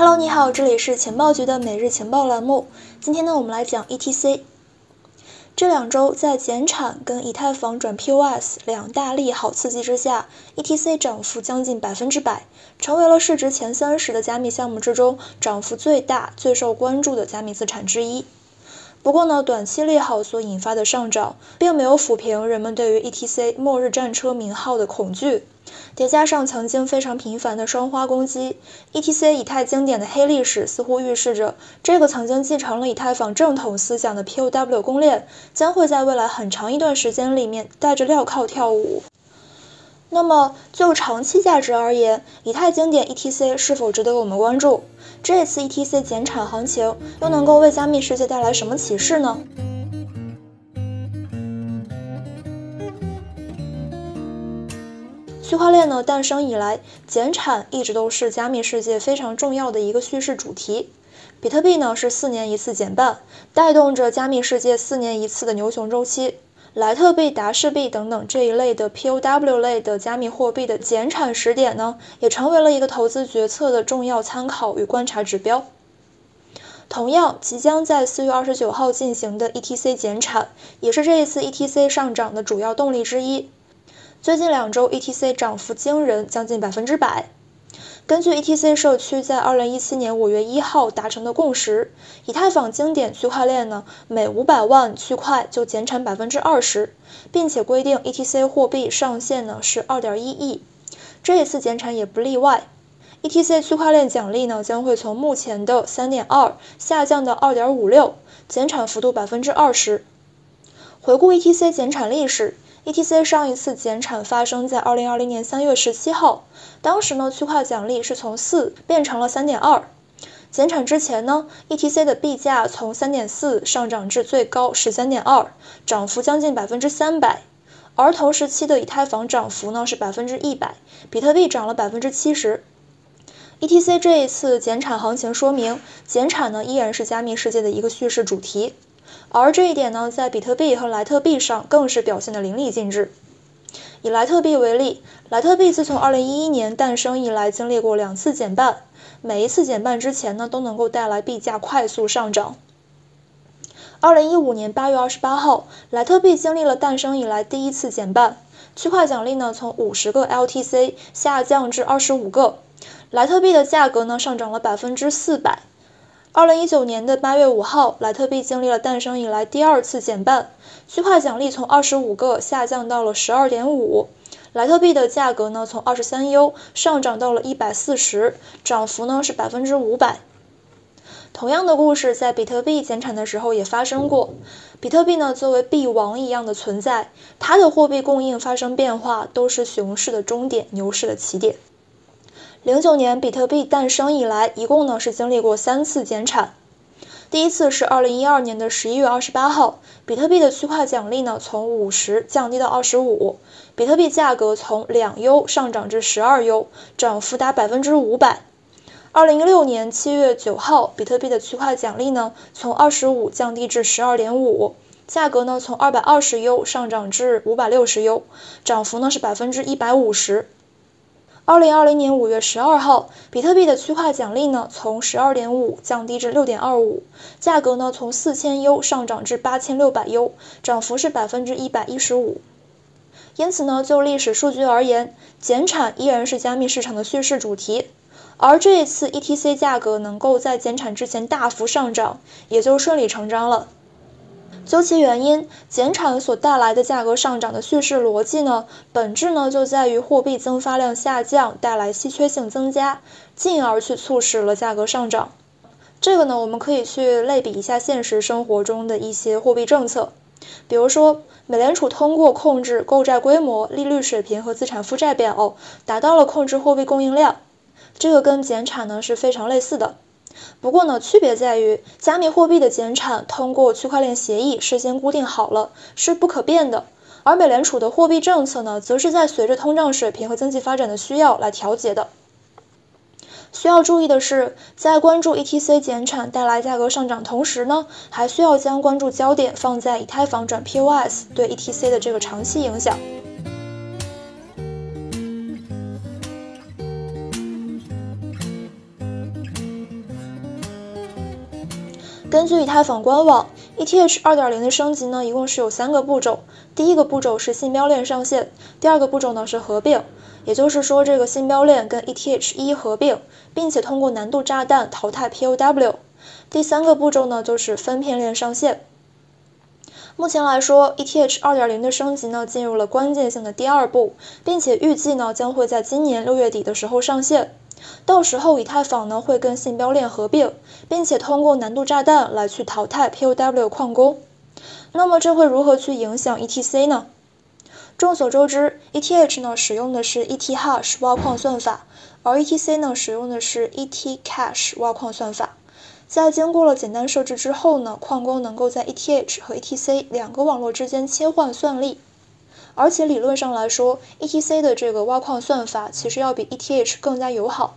Hello，你好，这里是情报局的每日情报栏目。今天呢，我们来讲 ETC。这两周在减产跟以太坊转 POS 两大利好刺激之下，ETC 涨幅将近百分之百，成为了市值前三十的加密项目之中涨幅最大、最受关注的加密资产之一。不过呢，短期利好所引发的上涨，并没有抚平人们对于 ETC 末日战车名号的恐惧。叠加上曾经非常频繁的双花攻击，ETC 以太经典的黑历史似乎预示着，这个曾经继承了以太坊正统思想的 POW 公链，将会在未来很长一段时间里面带着镣铐跳舞。那么就长期价值而言，以太经典 ETC 是否值得我们关注？这次 ETC 减产行情又能够为加密世界带来什么启示呢？区块链呢诞生以来，减产一直都是加密世界非常重要的一个叙事主题。比特币呢是四年一次减半，带动着加密世界四年一次的牛熊周期。莱特币、达氏币等等这一类的 POW 类的加密货币的减产时点呢，也成为了一个投资决策的重要参考与观察指标。同样，即将在四月二十九号进行的 ETC 减产，也是这一次 ETC 上涨的主要动力之一。最近两周，ETC 涨幅惊人，将近百分之百。根据 ETC 社区在二零一七年五月一号达成的共识，以太坊经典区块链呢，每五百万区块就减产百分之二十，并且规定 ETC 货币上限呢是二点一亿。这一次减产也不例外，ETC 区块链奖励呢将会从目前的三点二下降到二点五六，减产幅度百分之二十。回顾 ETC 减产历史。ETC 上一次减产发生在二零二零年三月十七号，当时呢区块奖励是从四变成了三点二。减产之前呢，ETC 的币价从三点四上涨至最高十三点二，涨幅将近百分之三百。而同时期的以太坊涨幅呢是百分之一百，比特币涨了百分之七十。ETC 这一次减产行情说明，减产呢依然是加密世界的一个叙事主题。而这一点呢，在比特币和莱特币上更是表现的淋漓尽致。以莱特币为例，莱特币自从2011年诞生以来，经历过两次减半，每一次减半之前呢，都能够带来币价快速上涨。2015年8月28号，莱特币经历了诞生以来第一次减半，区块奖励呢从50个 LTC 下降至25个，莱特币的价格呢上涨了百分之四百。二零一九年的八月五号，莱特币经历了诞生以来第二次减半，区块奖励从二十五个下降到了十二点五，莱特币的价格呢从二十三 U 上涨到了一百四十，涨幅呢是百分之五百。同样的故事在比特币减产的时候也发生过，比特币呢作为币王一样的存在，它的货币供应发生变化都是熊市的终点，牛市的起点。零九年比特币诞生以来，一共呢是经历过三次减产。第一次是二零一二年的十一月二十八号，比特币的区块奖励呢从五十降低到二十五，比特币价格从两 U 上涨至十二 U，涨幅达百分之五百。二零一六年七月九号，比特币的区块奖励呢从二十五降低至十二点五，价格呢从二百二十 U 上涨至五百六十 U，涨幅呢是百分之一百五十。二零二零年五月十二号，比特币的区块奖励呢从十二点五降低至六点二五，价格呢从四千 U 上涨至八千六百 U，涨幅是百分之一百一十五。因此呢，就历史数据而言，减产依然是加密市场的叙事主题。而这一次 ETC 价格能够在减产之前大幅上涨，也就顺理成章了。究其原因，减产所带来的价格上涨的叙事逻辑呢，本质呢就在于货币增发量下降带来稀缺性增加，进而去促使了价格上涨。这个呢，我们可以去类比一下现实生活中的一些货币政策，比如说美联储通过控制购债规模、利率水平和资产负债表，达到了控制货币供应量，这个跟减产呢是非常类似的。不过呢，区别在于，加密货币的减产通过区块链协议事先固定好了，是不可变的；而美联储的货币政策呢，则是在随着通胀水平和经济发展的需要来调节的。需要注意的是，在关注 ETC 减产带来价格上涨同时呢，还需要将关注焦点放在以太坊转 POS 对 ETC 的这个长期影响。根据以太坊官网，ETH 2.0的升级呢，一共是有三个步骤。第一个步骤是信标链上线，第二个步骤呢是合并，也就是说这个信标链跟 ETH 一合并，并且通过难度炸弹淘汰 POW。第三个步骤呢就是分片链上线。目前来说，ETH 2.0的升级呢进入了关键性的第二步，并且预计呢将会在今年六月底的时候上线。到时候以太坊呢会跟信标链合并，并且通过难度炸弹来去淘汰 POW 矿工。那么这会如何去影响 ETC 呢？众所周知，ETH 呢使用的是 ETHash 挖矿算法，而 ETC 呢使用的是 ETCash 挖矿算法。在经过了简单设置之后呢，矿工能够在 ETH 和 ETC 两个网络之间切换算力。而且理论上来说，ETC 的这个挖矿算法其实要比 ETH 更加友好。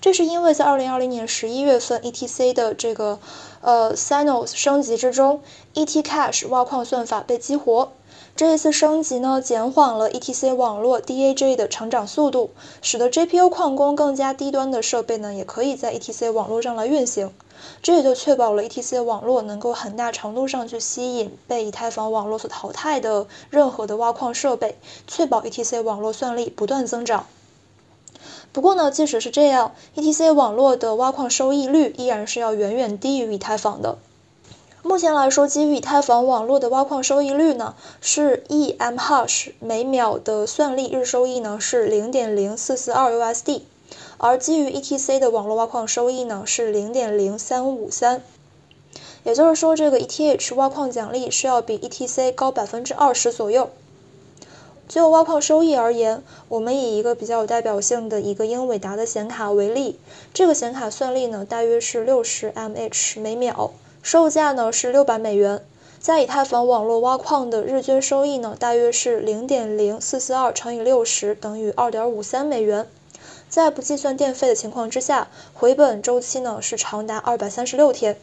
这是因为在二零二零年十一月份 ETC 的这个呃 Sinos 升级之中，ETCash 挖矿算法被激活。这一次升级呢，减缓了 ETC 网络 DAJ 的成长速度，使得 GPU 矿工更加低端的设备呢，也可以在 ETC 网络上来运行。这也就确保了 ETC 网络能够很大程度上去吸引被以太坊网络所淘汰的任何的挖矿设备，确保 ETC 网络算力不断增长。不过呢，即使是这样，ETC 网络的挖矿收益率依然是要远远低于以太坊的。目前来说，基于以太坊网络的挖矿收益率呢，是 E M Hash 每秒的算力日收益呢是零点零四四二 USD。而基于 ETC 的网络挖矿收益呢是零点零三五三，也就是说这个 ETH 挖矿奖励是要比 ETC 高百分之二十左右。就挖矿收益而言，我们以一个比较有代表性的一个英伟达的显卡为例，这个显卡算力呢大约是六十 mH 每秒，售价呢是六百美元，在以太坊网络挖矿的日均收益呢大约是零点零四四二乘以六十等于二点五三美元。在不计算电费的情况之下，回本周期呢是长达二百三十六天。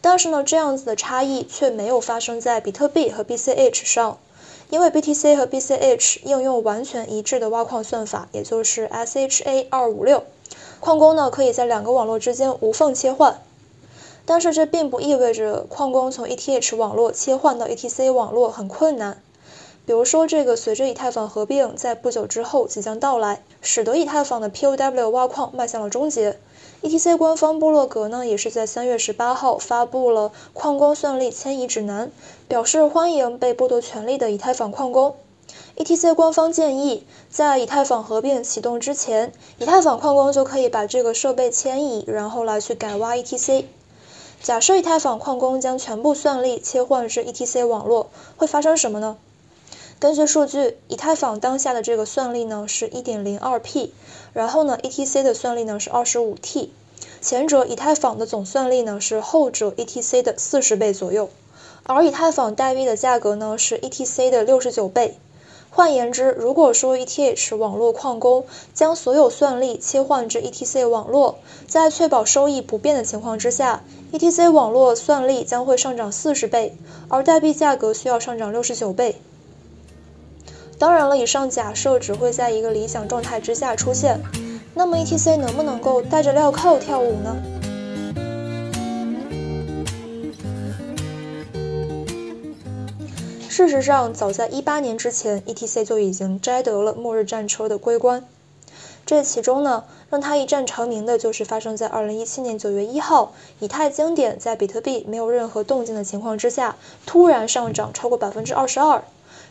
但是呢，这样子的差异却没有发生在比特币和 BCH 上，因为 BTC 和 BCH 应用完全一致的挖矿算法，也就是 SHA 二五六，矿工呢可以在两个网络之间无缝切换。但是这并不意味着矿工从 ETH 网络切换到 ETC 网络很困难。比如说，这个随着以太坊合并在不久之后即将到来，使得以太坊的 POW 挖矿迈向了终结。ETC 官方部落格呢，也是在三月十八号发布了矿工算力迁移指南，表示欢迎被剥夺权利的以太坊矿工。ETC 官方建议，在以太坊合并启动之前，以太坊矿工就可以把这个设备迁移，然后来去改挖 ETC。假设以太坊矿工将全部算力切换至 ETC 网络，会发生什么呢？根据数据，以太坊当下的这个算力呢是 1.02P，然后呢，ETC 的算力呢是 25T，前者以太坊的总算力呢是后者 ETC 的四十倍左右，而以太坊代币的价格呢是 ETC 的六十九倍。换言之，如果说 ETH 网络矿工将所有算力切换至 ETC 网络，在确保收益不变的情况之下，ETC 网络算力将会上涨四十倍，而代币价格需要上涨六十九倍。当然了，以上假设只会在一个理想状态之下出现。那么，ETC 能不能够带着镣铐跳舞呢？事实上，早在一八年之前，ETC 就已经摘得了末日战车的桂冠。这其中呢，让它一战成名的就是发生在二零一七年九月一号，以太经典在比特币没有任何动静的情况之下，突然上涨超过百分之二十二。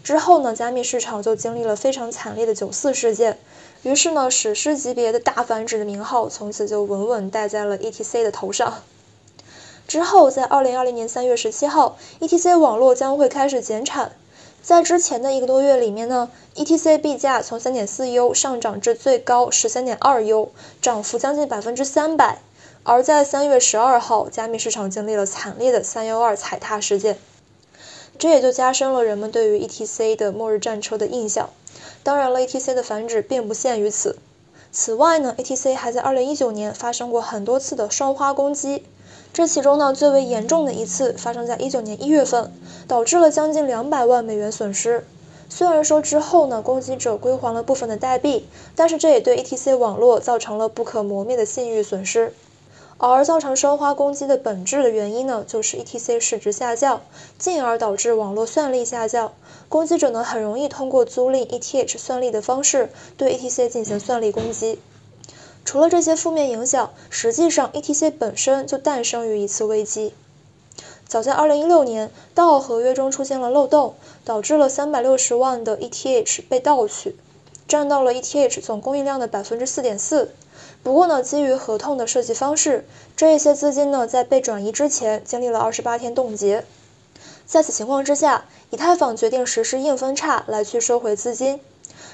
之后呢，加密市场就经历了非常惨烈的九四事件，于是呢，史诗级别的大繁殖的名号从此就稳稳戴在了 ETC 的头上。之后，在二零二零年三月十七号，ETC 网络将会开始减产。在之前的一个多月里面呢，ETC 币价从三点四 U 上涨至最高十三点二 U，涨幅将近百分之三百。而在三月十二号，加密市场经历了惨烈的三幺二踩踏事件。这也就加深了人们对于 ETC 的末日战车的印象。当然了，ETC 的繁殖并不限于此。此外呢，ETC 还在2019年发生过很多次的双花攻击。这其中呢，最为严重的一次发生在一九年一月份，导致了将近两百万美元损失。虽然说之后呢，攻击者归还了部分的代币，但是这也对 ETC 网络造成了不可磨灭的信誉损失。而造成生化攻击的本质的原因呢，就是 ETC 市值下降，进而导致网络算力下降。攻击者呢，很容易通过租赁 ETH 算力的方式对 ETC 进行算力攻击。除了这些负面影响，实际上 ETC 本身就诞生于一次危机。早在2016年，道合约中出现了漏洞，导致了360万的 ETH 被盗取，占到了 ETH 总供应量的4.4%。不过呢，基于合同的设计方式，这一些资金呢在被转移之前经历了28天冻结。在此情况之下，以太坊决定实施硬分叉来去收回资金。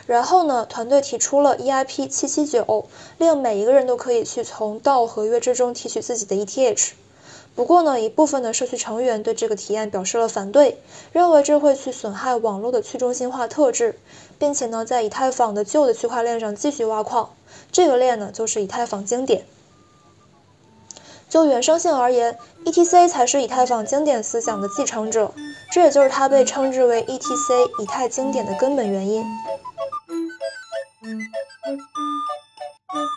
然后呢，团队提出了 EIP 七七九，令每一个人都可以去从道合约之中提取自己的 ETH。不过呢，一部分的社区成员对这个提案表示了反对，认为这会去损害网络的去中心化特质，并且呢，在以太坊的旧的区块链上继续挖矿。这个链呢，就是以太坊经典。就原生性而言，ETC 才是以太坊经典思想的继承者，这也就是它被称之为 ETC 以太经典的根本原因。Thank you.